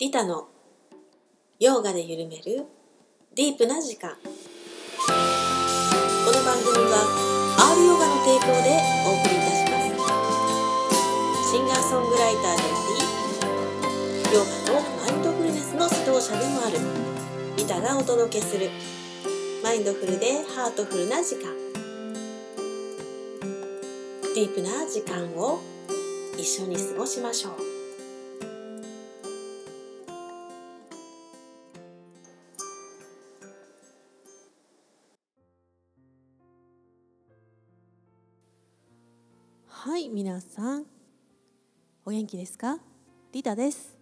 リタのヨーガで緩めるディープな時間。この番組は R ヨガの提供でお送りいたします。シンガーソングライターでありヨガのマインドフルネスの指導者でもあるリタがお届けするマインドフルでハートフルな時間。ディープな時間を一緒に過ごしましょう。皆さんお元気ですか？リタです。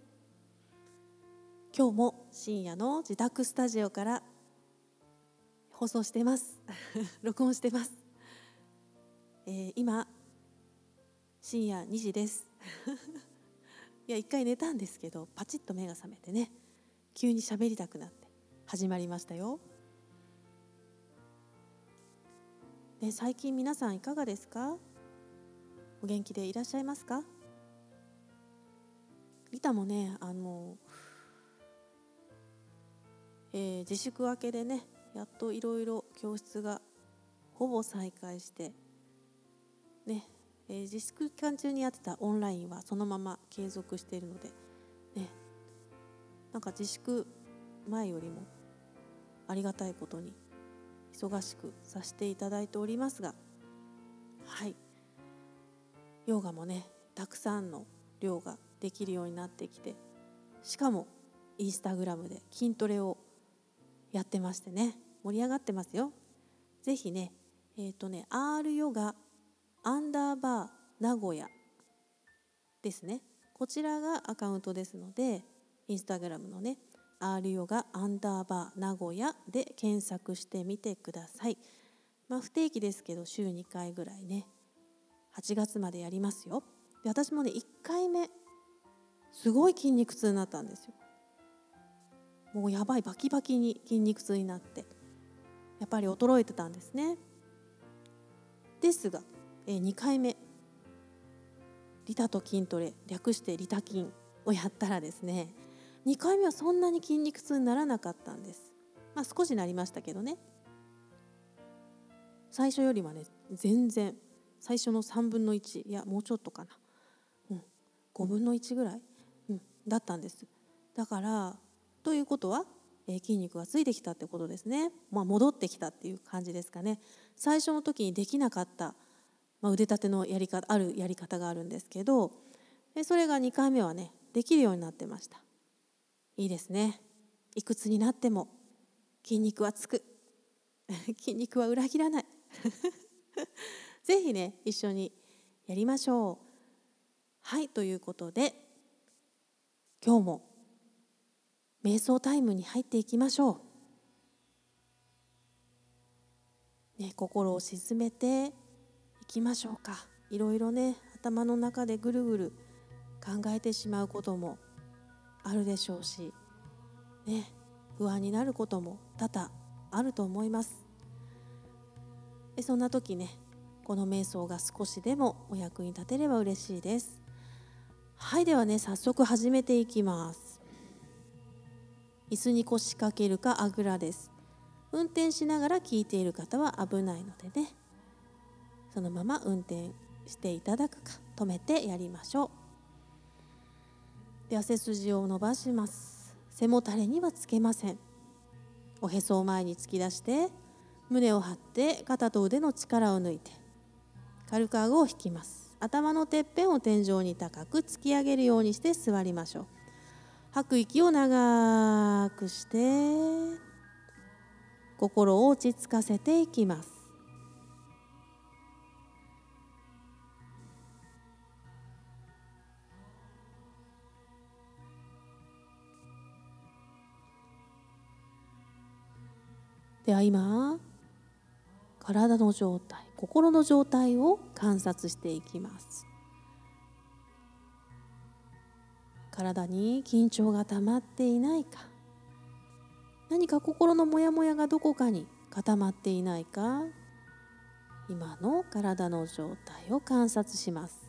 今日も深夜の自宅スタジオから放送してます。録音してます、えー、今深夜2時です。いや一回寝たんですけどパチッと目が覚めてね急に喋りたくなって始まりましたよ。で最近皆さんいかがですか？お元気でいらっしゃいますか？リタもねあの、えー、自粛明けでねやっといろいろ教室がほぼ再開してね、えー、自粛期間中にやってたオンラインはそのまま継続しているのでねなんか自粛前よりもありがたいことに忙しくさせていただいておりますがはい。ヨガもねたくさんの量ができるようになってきてしかもインスタグラムで筋トレをやってましてね盛り上がってますよ。ぜひねえっ、ー、とね R ヨガアンダーバー名古屋ですね。こちらがアカウントですのでインスタグラムのね R ヨガアンダーバー名古屋で検索してみてください。まあ不定期ですけど週2回ぐらいね8月までやりますよ。で私もね1回目すごい筋肉痛になったんですよ。もうやばいバキバキに筋肉痛になってやっぱり衰えてたんですね。ですが、え2回目リタと筋トレ略してリタ筋をやったらですね2回目はそんなに筋肉痛にならなかったんです。まあ少しなりましたけどね。最初よりはね全然最初の3分の1いやもうちょっとかな、うん、5分の1ぐらい、うん、だったんです。だからということは、えー、筋肉がついてきたってことですね、まあ、戻ってきたっていう感じですかね。最初の時にできなかった、まあ、腕立てのやり方あるやり方があるんですけどそれが2回目はねできるようになってました。いいですね。いくつになっても筋肉はつく。筋肉は裏切らない。ぜひね一緒にやりましょう。はいということで今日も瞑想タイムに入っていきましょう、ね、心を沈めていきましょうか。いろいろね頭の中でぐるぐる考えてしまうこともあるでしょうしね不安になることも多々あると思います。でそんな時ねこの瞑想が少しでもお役に立てれば嬉しいです。はいではね早速始めていきます。椅子に腰掛けるかあぐらです。運転しながら聞いている方は危ないのでね。そのまま運転していただくか止めてやりましょう。では背筋を伸ばします。背もたれにはつけません。おへそを前に突き出して胸を張って肩と腕の力を抜いて軽く顎を引きます。頭のてっぺんを天井に高く突き上げるようにして座りましょう。吐く息を長くして心を落ち着かせていきます。では今体の状態。心の状態を観察していきます。体に緊張がたまっていないか。何か心のモヤモヤがどこかに固まっていないか。今の体の状態を観察します。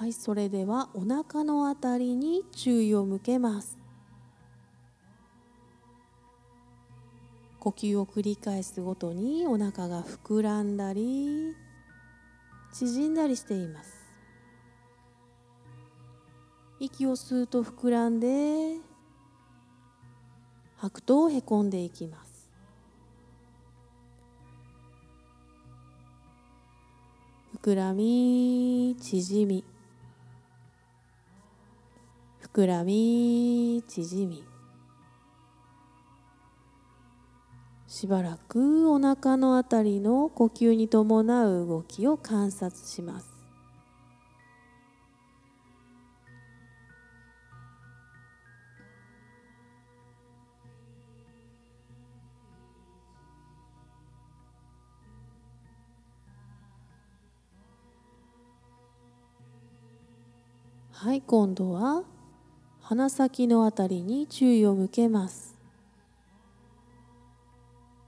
はいそれではお腹のあたりに注意を向けます。呼吸を繰り返すごとにお腹が膨らんだり縮んだりしています。息を吸うと膨らんで吐くとへこんでいきます。膨らみ縮み。膨らみ縮みしばらくお腹のあたりの呼吸に伴う動きを観察します。はい今度は鼻先のあたりに注意を向けます。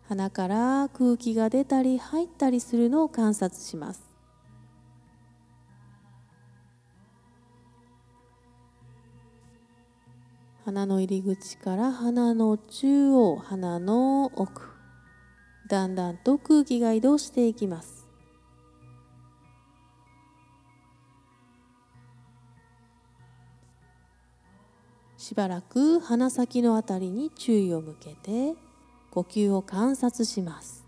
鼻から空気が出たり入ったりするのを観察します。鼻の入り口から鼻の中央鼻の奥だんだんと空気が移動していきます。しばらく鼻先のあたりに注意を向けて呼吸を観察します。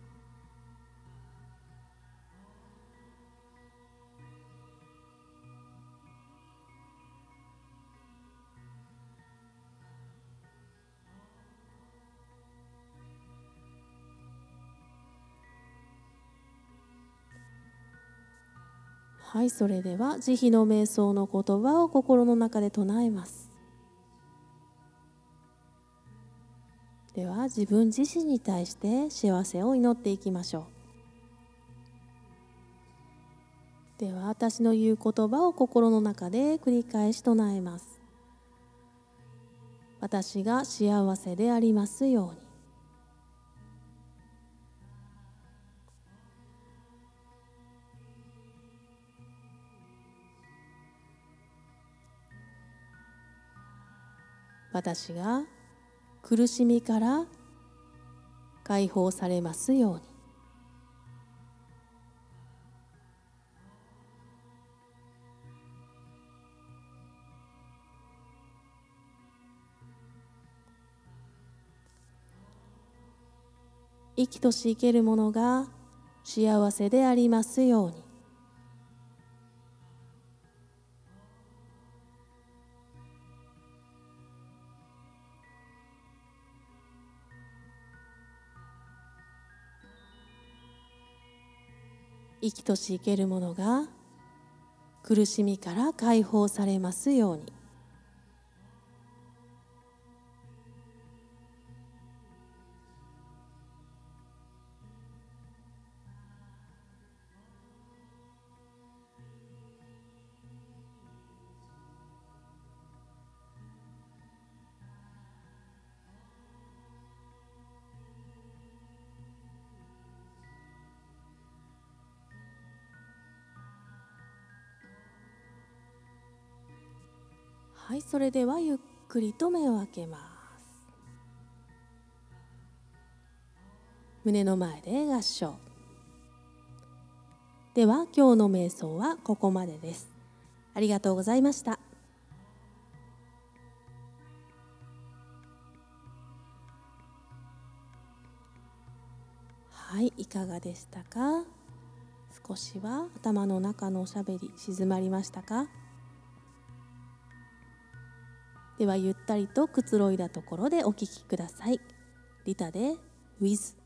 はいそれでは慈悲の瞑想の言葉を心の中で唱えます。では自分自身に対して幸せを祈っていきましょう。では私の言う言葉を心の中で繰り返し唱えます。私が幸せでありますように。私が苦しみから解放されますように。生きとし生けるものが幸せでありますように。生きとし生けるものが苦しみから解放されますように。それではゆっくりと目を開けます。胸の前で合掌では今日の瞑想はここまでです。ありがとうございました。はいいかがでしたか？少しは頭の中のおしゃべり静まりましたか？ではゆったりとくつろいだところでお聴きください。リタで With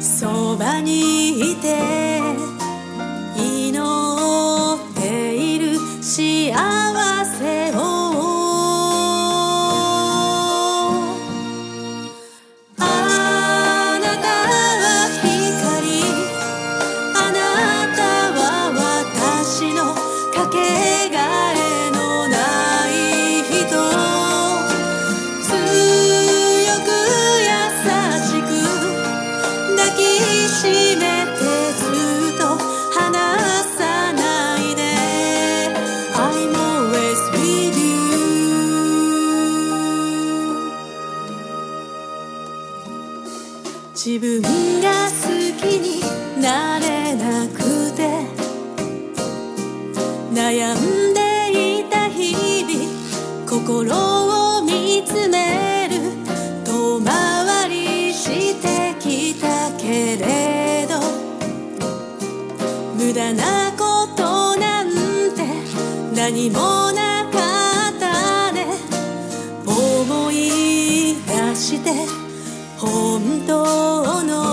そばにいて祈っている幸せ。何もなかったね。思い出して本当の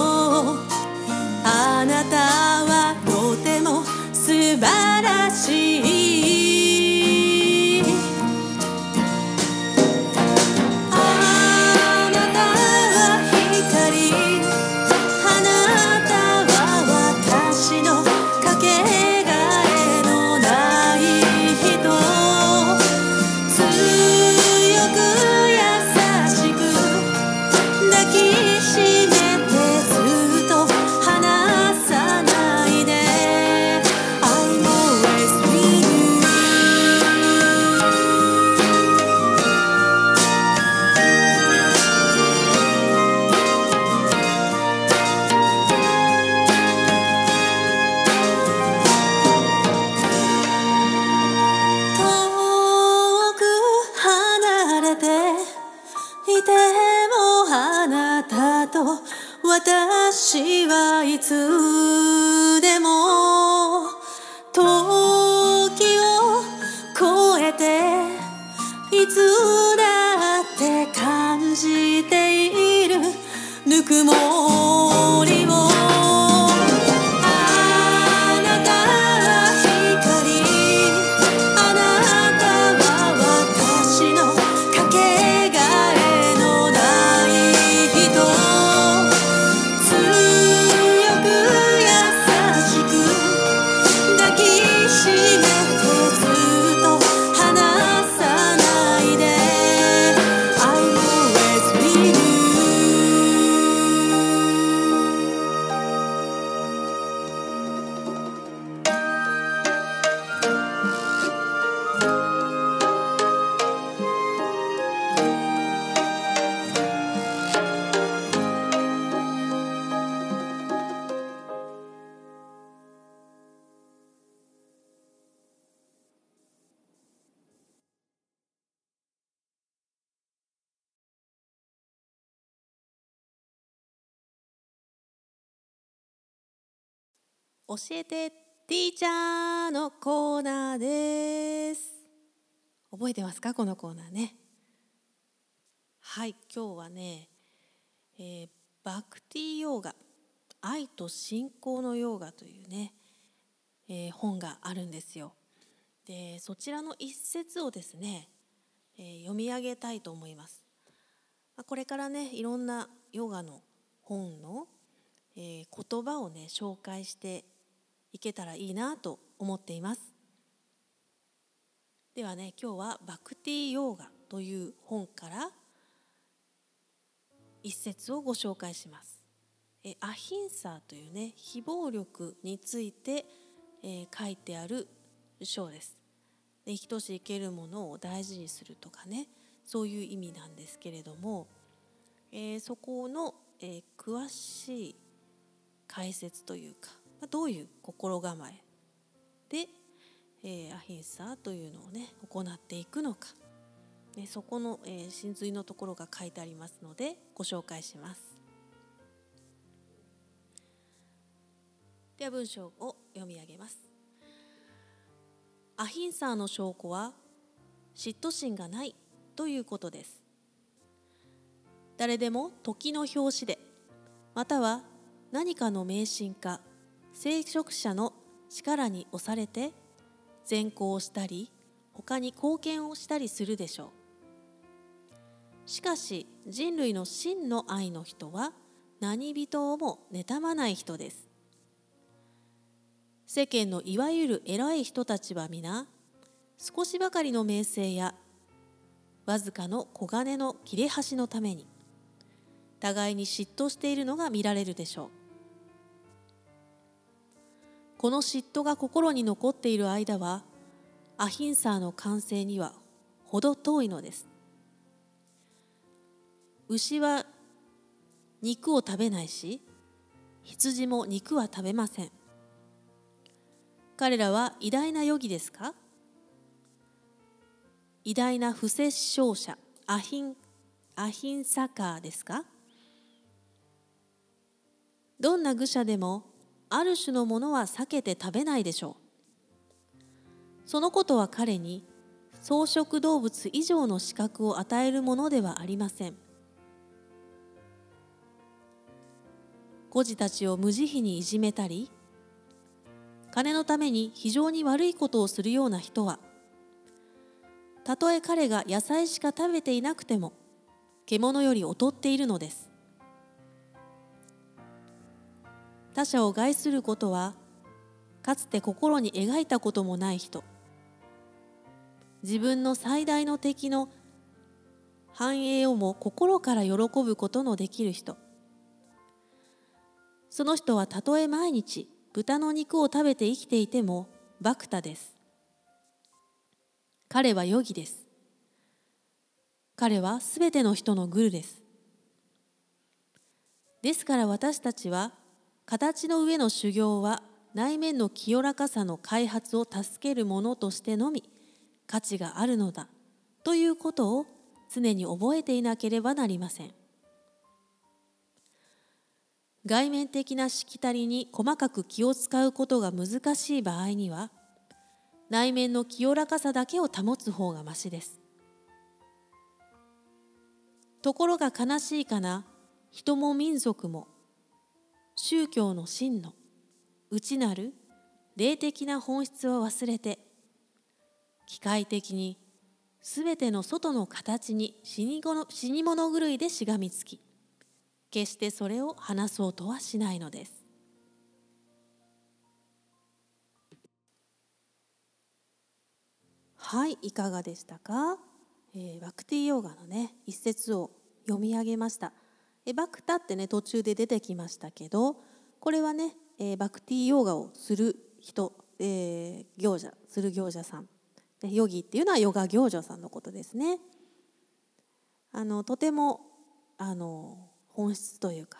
いつだって感じている。ぬくもり教えてティーチャーのコーナーです。覚えてますかこのコーナーね。はい今日はね、えーバクティヨーガ愛と信仰のヨーガというね、えー本があるんですよ。でそちらの一節をですね、えー読み上げたいと思います。まあこれからねいろんなヨガの本の、えー言葉をね紹介していけたらいいなと思っています。ではね今日はバクティヨーガという本から一節をご紹介します。えアヒンサーというね非暴力について、えー書いてある章です。で生きとし生けるものを大事にするとかねそういう意味なんですけれども、えーそこの、えー詳しい解説というか、どういう心構えで、えーアヒンサーというのをね行っていくのか、ね、そこの、えー真髄のところが書いてありますのでご紹介します。では文章を読み上げます。アヒンサーの証拠は嫉妬心がないということです。誰でも時の表紙でまたは何かの迷信か聖職者の力に押されて善行をしたり他に貢献をしたりするでしょう。しかし人類の真の愛の人は何人をも妬まない人です。世間のいわゆる偉い人たちは皆少しばかりの名声やわずかの小金の切れ端のために互いに嫉妬しているのが見られるでしょう。この嫉妬が心に残っている間はアヒンサーの完成には程遠いのです。牛は肉を食べないし羊も肉は食べません。彼らは偉大なヨギですか？偉大な不殺傷者アヒンアヒンサカーですか？どんな愚者でもある種のものは避けて食べないでしょう。そのことは彼に草食動物以上の資格を与えるものではありません。孤児たちを無慈悲にいじめたり金のために非常に悪いことをするような人はたとえ彼が野菜しか食べていなくても獣より劣っているのです。他者を害することはかつて心に描いたこともない人。自分の最大の敵の繁栄をも心から喜ぶことのできる人。その人はたとえ毎日豚の肉を食べて生きていてもバクタです。彼はヨギです。彼はすべての人のグルです。ですから私たちは形の上の修行は内面の清らかさの開発を助けるものとしてのみ価値があるのだということを常に覚えていなければなりません。外面的なしきたりに細かく気を使うことが難しい場合には内面の清らかさだけを保つ方がましですところが悲しいかな人も民族も宗教の真の内なる霊的な本質を忘れて機械的にすべての外の形に死に死に物狂いでしがみつき決してそれを話そうとはしないのです。はいいかがでしたか、えー、バクティヨーガのね一節を読み上げましたえバクタってね途中で出てきましたけどこれはね、え、バクティヨガをする人、えー、行者する行者さんヨギっていうのはヨガ行者さんのことですねあのとてもあの本質というか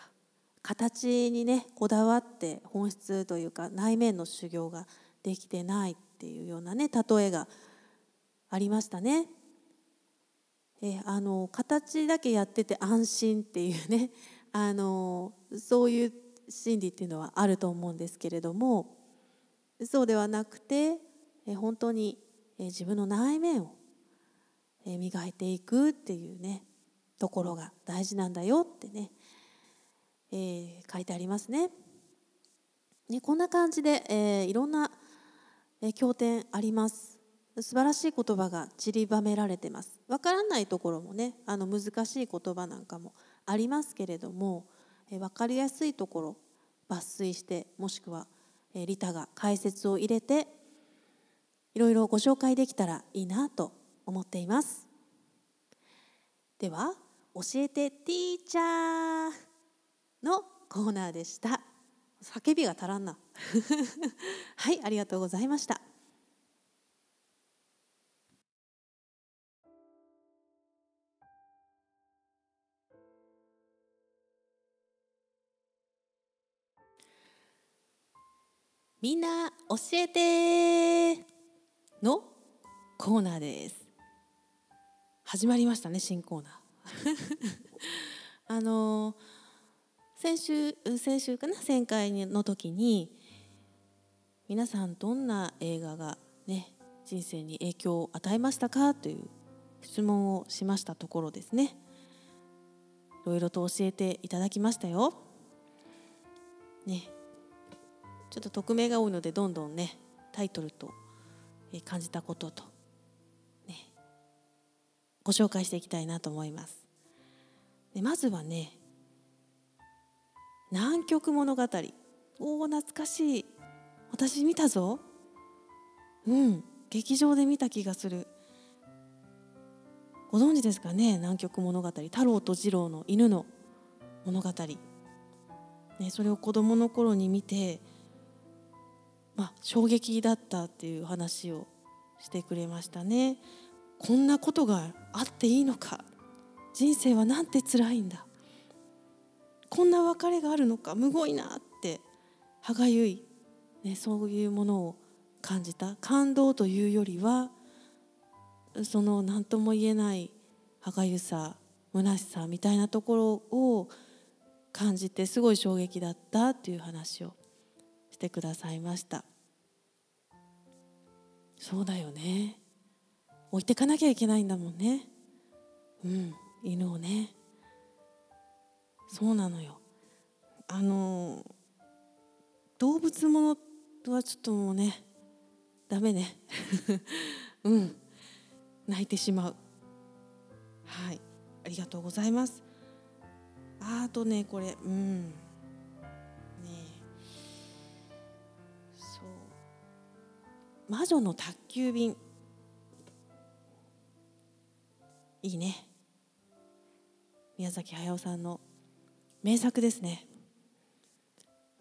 形にねこだわって本質というか内面の修行ができてないっていうようなね例えがありましたね。えあの形だけやってて安心っていうね あのそういう心理っていうのはあると思うんですけれどもそうではなくてえ本当に自分の内面を磨いていくっていうねところが大事なんだよってね、えー、書いてありますね。ねこんな感じで、えー、いろんな、え、経典あります。素晴らしい言葉が散りばめられてます。わからないところもねあの難しい言葉なんかもありますけれども、えー、分かりやすいところ抜粋してもしくは、えー、リタが解説を入れていろいろご紹介できたらいいなと思っています。では教えてティーチャーのコーナーでした叫びが足らんな はいありがとうございましたみんな教えてのコーナーです。始まりましたね新コーナー。あの先週先週かな？前回の時に、皆さんどんな映画がね人生に影響を与えましたかという質問をしましたところですね。いろいろと教えていただきましたよ。ね。ちょっと匿名が多いのでどんどんねタイトルと感じたこととねご紹介していきたいなと思います。でまずはね南極物語。おお懐かしい。私見たぞ。うん劇場で見た気がする。ご存知ですかね？南極物語。太郎と次郎の犬の物語、ね、それを子どもの頃に見て、まあ、衝撃だったっていう話をしてくれましたね。こんなことがあっていいのか。人生はなんて辛いんだ。こんな別れがあるのか。むごいなって歯がゆい、ね、そういうものを感じた。感動というよりはその何とも言えない歯がゆさ虚しさみたいなところを感じてすごい衝撃だったっていう話をしてくださいました。そうだよね。置いてかなきゃいけないんだもんね。うん犬をね。そうなのよ。あの動物ものはちょっともうねダメね。うん泣いてしまう。はいありがとうございます。あとねこれうん。魔女の宅急便。いいね。宮崎駿さんの名作ですね。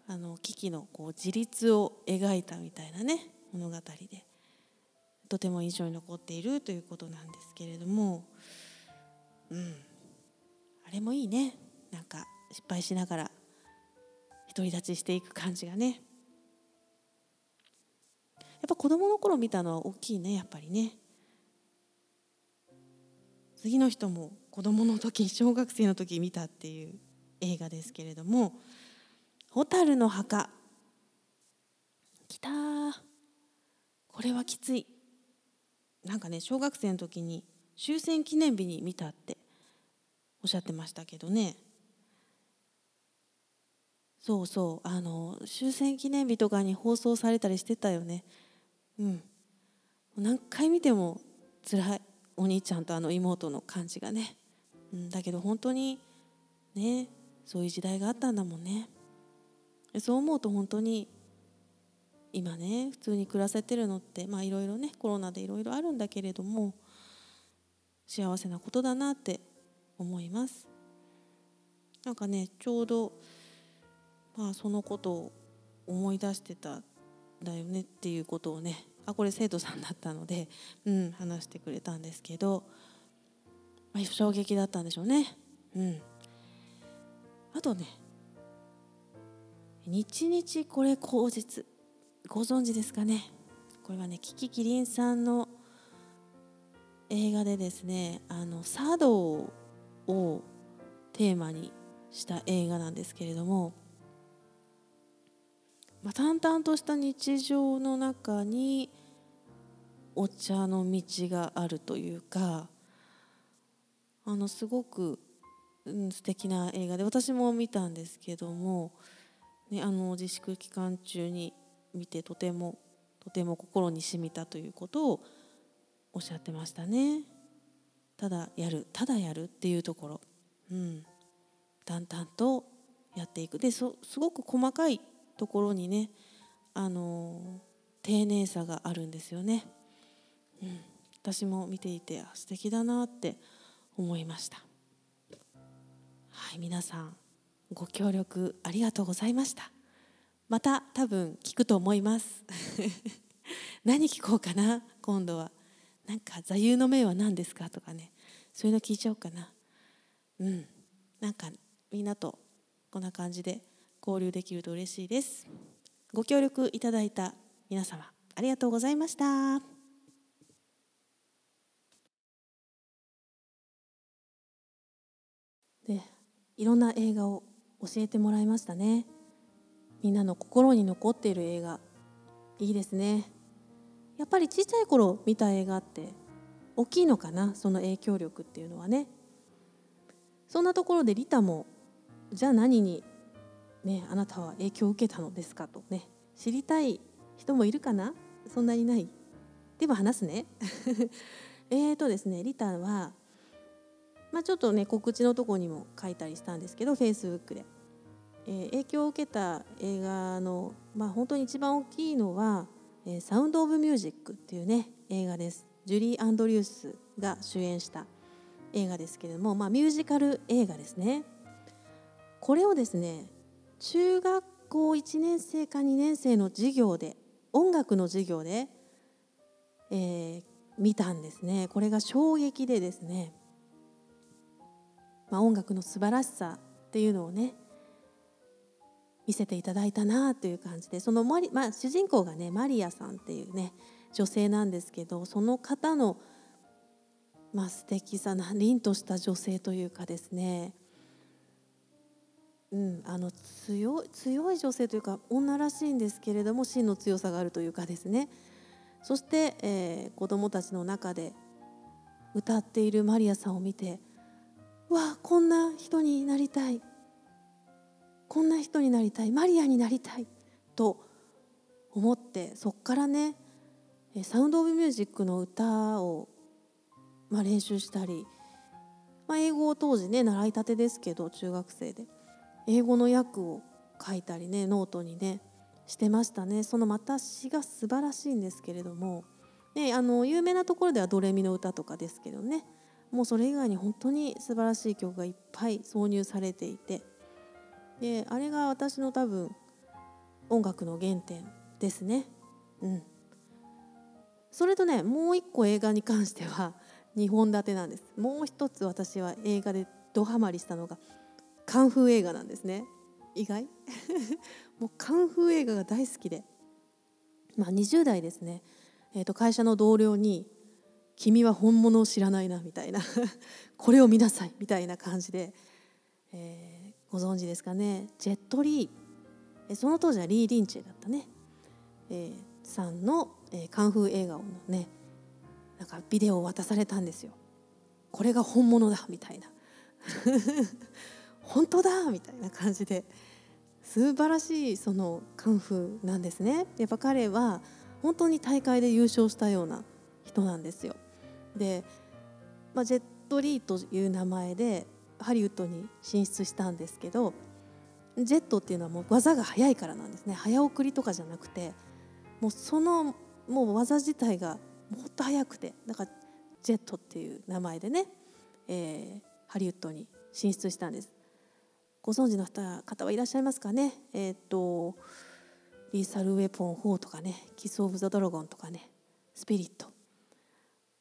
あの危機のこう自立を描いたみたいなね物語で。とても印象に残っているということなんですけれども。うん。あれもいいね。なんか失敗しながら独り立ちしていく感じがね。やっぱ子供の頃見たのは大きいねやっぱりね。次の人も子供の時小学生の時見たっていう映画ですけれども「蛍の墓」きたこれはきつい。なんかね小学生の時に終戦記念日に見たっておっしゃってましたけどね。そうそうあの終戦記念日とかに放送されたりしてたよね。うん。何回見ても辛い。お兄ちゃんとあの妹の感じがね、うん、だけど本当にねそういう時代があったんだもんね。そう思うと本当に今ね普通に暮らせてるのってまあいろいろねコロナでいろいろあるんだけれども幸せなことだなって思います。なんかねちょうどまあそのことを思い出してただよねっていうことをねあこれ生徒さんだったので、うん、話してくれたんですけど、まあ、衝撃だったんでしょうね。うん、あとね日日これ口実ご存知ですかね？これはねキキキリンさんの映画でですねあの茶道をテーマにした映画なんですけれども、まあ、淡々とした日常の中にお茶の道があるというかあのすごく、うん、素敵な映画で私も見たんですけども、ね、あの自粛期間中に見てとてもとても心に染みたということをおっしゃってましたね。ただやるただやるっていうところ、うん、淡々とやっていく。ですごく細かいところにねあの丁寧さがあるんですよね、うん、私も見ていて素敵だなって思いました。はい皆さんご協力ありがとうございました。また多分聞くと思います。何聞こうかな今度は。なんか座右の銘は何ですかとかね。そういうの聞いちゃおうかな。うん。なんかみんなとこんな感じで交流できると嬉しいです。ご協力いただいた皆様ありがとうございました。でいろんな映画を教えてもらいましたね。みんなの心に残っている映画。いいですね。やっぱり小さい頃見た映画って大きいのかな？その影響力っていうのはね。そんなところでリタもじゃあ何にねあなたは影響を受けたのですかとね知りたい人もいるかな？そんなにない？でも話すね。えーとですねリタはまあ、ちょっとね告知のとこにも書いたりしたんですけどフェイスブックで、えー、影響を受けた映画の、まあ、本当に一番大きいのは「え、サウンド・オブ・ミュージック」っていうね映画です。ジュリー・アンドリュースが主演した映画ですけれども、まあ、ミュージカル映画ですね。これをですね中学校1年生か2年生の授業で音楽の授業で、えー、見たんですね。これが衝撃でですね。まあ、音楽の素晴らしさっていうのをね見せていただいたなという感じでそのマリ、まあ、主人公がねマリアさんっていうね女性なんですけどその方の、まあ、素敵さな凛とした女性というかですね。うん、あの強い強い女性というか女らしいんですけれども真の強さがあるというかですね。そして、えー、子どもたちの中で歌っているマリアさんを見てわこんな人になりたい。こんな人になりたい。マリアになりたい。と思ってそこからねサウンド・オブ・ミュージックの歌を、まあ、練習したり、まあ、英語を当時ね習いたてですけど中学生で。英語の訳を書いたりねノートにねしてましたね。その私が素晴らしいんですけれども、ね、あの有名なところではドレミの歌とかですけどねもうそれ以外に本当に素晴らしい曲がいっぱい挿入されていてであれが私の多分音楽の原点ですね。うん。それとねもう一個映画に関しては2本立てなんです。もう一つ私は映画でドハマりしたのがカンフー映画なんですね。意外？もうカンフー映画が大好きで。まあ20代ですね、えー、と会社の同僚に君は本物を知らないなみたいな。これを見なさい。みたいな感じで、えー、ご存知ですかね。ジェットリー。その当時はリー・リンチェだったね、えー、さんの、えー、カンフー映画のねなんかビデオを渡されたんですよ。これが本物だ。みたいな。本当だみたいな感じで素晴らしいそのカンフーなんですね。やっぱ彼は本当に大会で優勝したような人なんですよ。で、まあ、ジェット・リーという名前でハリウッドに進出したんですけどジェットっていうのはもう技が速いからなんですね。早送りとかじゃなくてもうそのもう技自体がもっと速くてだからジェットっていう名前でね、えー、ハリウッドに進出したんです。ご存知の方はいらっしゃいますかね？えっ、ー、とリーサルウェポン4とかねキス・オブ・ザ・ドラゴンとかねスピリット。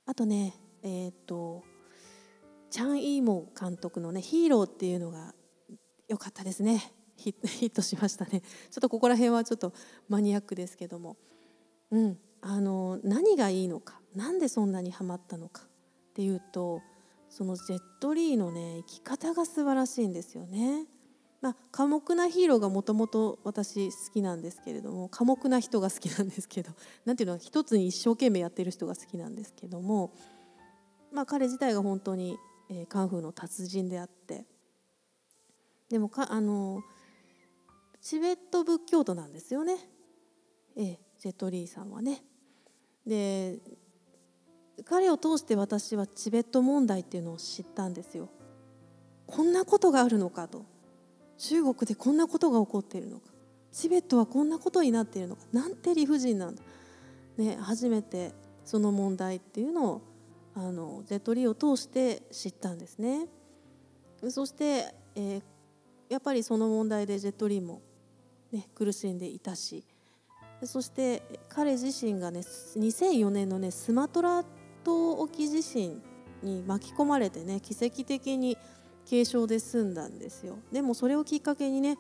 あとねえっ、ー、とチャン・イーモ監督のね「ヒーロー」っていうのが良かったですね。ヒットしましたね。ちょっとここら辺はちょっとマニアックですけども、うん、あの何がいいのか何でそんなにハマったのかっていうとそのジェット・リーのね生き方が素晴らしいんですよね。まあ、寡黙なヒーローがもともと私好きなんですけれども寡黙な人が好きなんですけど 何ていうの一つに一生懸命やってる人が好きなんですけども、まあ、彼自体が本当に、えー、カンフーの達人であってでもかあのチベット仏教徒なんですよね、えー、ジェット・リーさんはね。で彼を通して私はチベット問題っていうのを知ったんですよ。こんなことがあるのかと中国でこんなことが起こっているのか？チベットはこんなことになっているのか？なんて理不尽なんだ、ね、初めてその問題っていうのをあのジェットリーを通して知ったんですね。そして、えー、やっぱりその問題でジェットリーも、ね、苦しんでいたしそして彼自身がね2004年のねスマトラ島沖地震に巻き込まれてね奇跡的に軽症で済んだんですよでもそれをきっかけにね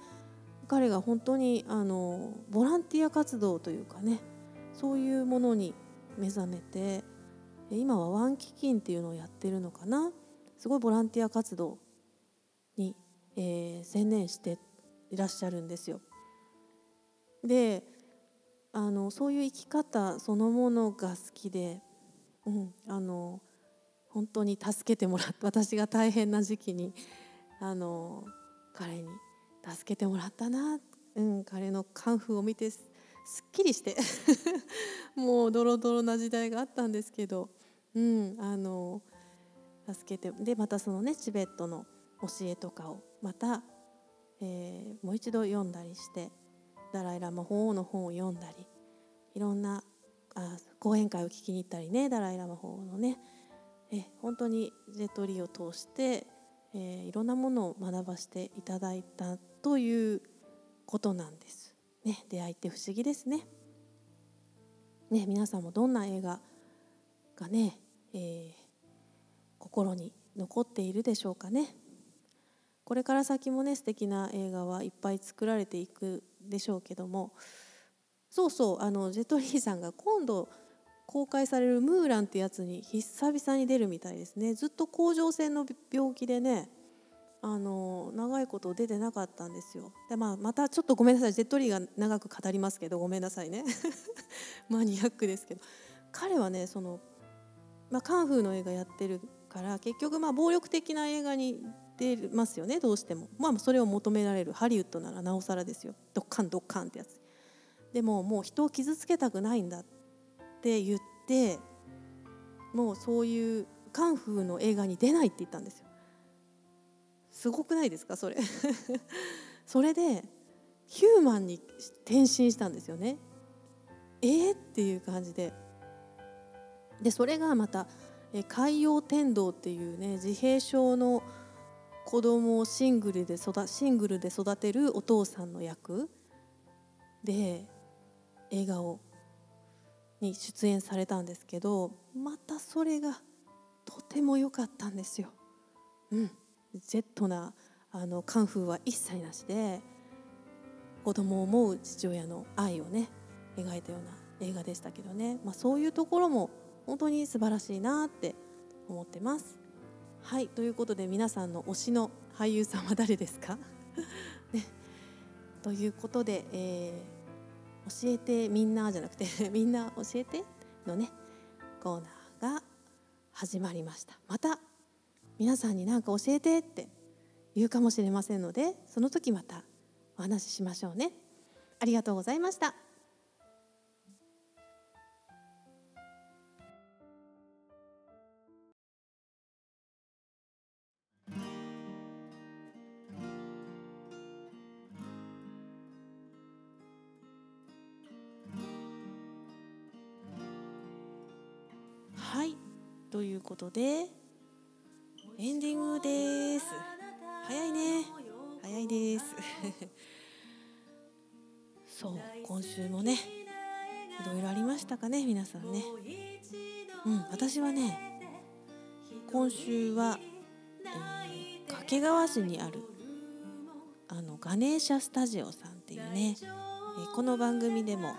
彼が本当にあのボランティア活動というかねそういうものに目覚めて今はワン基金っていうのをやってるのかなすごいボランティア活動に、えー、専念していらっしゃるんですよ。であのそういう生き方そのものが好きで、うん、あの本当に助けてもらった。私が大変な時期にあの彼に助けてもらったな、うん、彼のカンフーを見てすっきりして もうドロドロな時代があったんですけど、うん、あの助けてでまたそのねチベットの教えとかをまた、えー、もう一度読んだりしてダライ・ラマ法王の本を読んだりいろんなあ講演会を聞きに行ったりねダライ・ラマ法王のねえ本当にジェットリーを通して、えー、いろんなものを学ばせていただいたということなんです。ね、出会いって不思議ですね。ね皆さんもどんな映画がね、えー、心に残っているでしょうかね。これから先もね素敵な映画はいっぱい作られていくでしょうけどもそうそうあのジェットリーさんが今度公開される「ムーラン」ってやつに久々に出るみたいですね。ずっと甲状腺の病気でねあの長いこと出てなかったんですよ。で、まあ、またちょっとごめんなさい。ジェットリーが長く語りますけどごめんなさいね。マニアックですけど。彼はねその、まあ、カンフーの映画やってるから結局まあ暴力的な映画に出ますよね。どうしても。まあそれを求められる。ハリウッドならなおさらですよ。ドッカンドッカンってやつ。でももう人を傷つけたくないんだって言ってもうそういうカンフーの映画に出ないって言ったんですよ。すごくないですかそれ。それでヒューマンに転身したんですよね。えー、っていう感じで。でそれがまた海洋天道っていうね自閉症の子供をシングルで育シングルで育てるお父さんの役で映画をに出演されたんですけどまたそれがとても良かったんですよ。うん、ジェットなあのカンフーは一切なしで子供を思う父親の愛をね描いたような映画でしたけどね、まあ、そういうところも本当に素晴らしいなって思ってます。はい。ということで皆さんの推しの俳優さんは誰ですか、ね、ということで、えー、教えてみんなじゃなくて みんな教えてのねコーナーが始まりました。また皆さんに何か教えてって言うかもしれませんのでその時またお話ししましょうね。ありがとうございました。でエンディングです。早いね。早いです。そう今週もねいろいろありましたかね皆さんね。うん私はね今週は、えー、掛川市にあるあのガネーシャスタジオさんっていうね、えー、この番組でも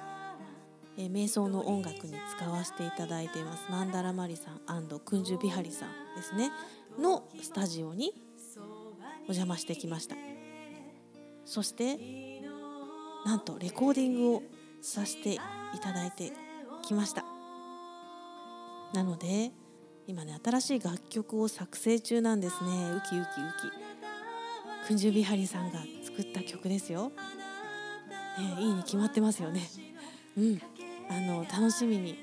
えー、瞑想の音楽に使わせていただいています。マンダラマリさんクンジュビハリさんですね。のスタジオにお邪魔してきました。そしてなんとレコーディングをさせていただいてきました。なので今ね新しい楽曲を作成中なんですね。ウキウキウキ。クンジュビハリさんが作った曲ですよ、ね、いいに決まってますよね。うん。あの楽しみに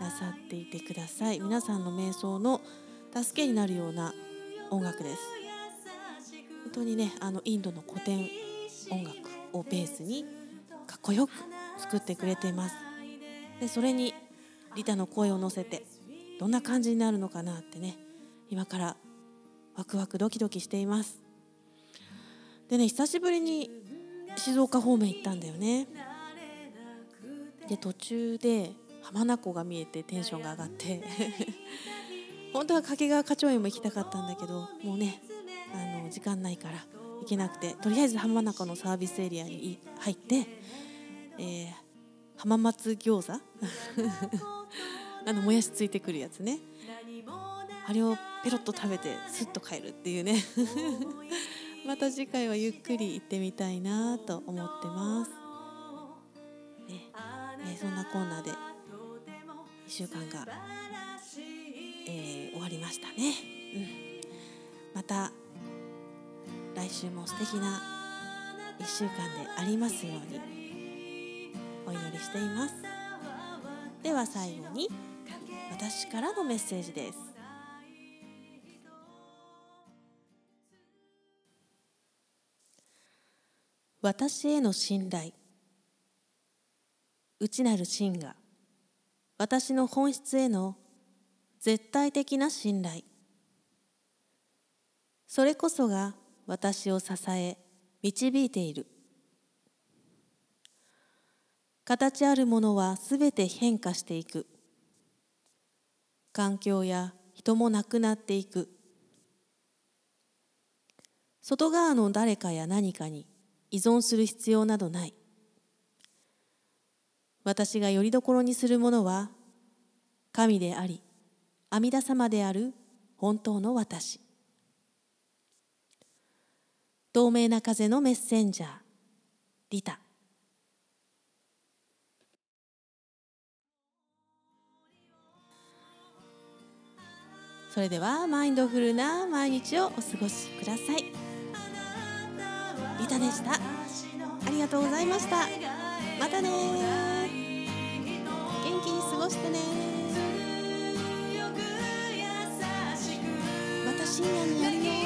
なさっていてください。皆さんの瞑想の助けになるような音楽です。本当にねあのインドの古典音楽をベースにかっこよく作ってくれています。でそれにリタの声を乗せてどんな感じになるのかなってね今からワクワクドキドキしています。でね久しぶりに静岡方面行ったんだよね。で途中で浜名湖が見えてテンションが上がって 本当は掛川花鳥園も行きたかったんだけどもうねあの時間ないから行けなくてとりあえず浜名湖のサービスエリアに入って、えー、浜松餃子？あのもやしついてくるやつね。あれをペロッと食べてスッと帰るっていうね。また次回はゆっくり行ってみたいなと思ってます。ね。えー、そんなコーナーで1週間が、えー、終わりましたね、うん、また来週も素敵な1週間でありますようにお祈りしています。では最後に私からのメッセージです。私への信頼。内なる真が私の本質への絶対的な信頼。それこそが私を支え導いている。形あるものはすべて変化していく。環境や人もなくなっていく。外側の誰かや何かに依存する必要などない。私がよりどころにするものは神であり阿弥陀様である本当の私。透明な風のメッセンジャーリタ。それではマインドフルな毎日をお過ごしください。リタでした。ありがとうございました。またね。元気に過ごしてね。また深夜にやるよ。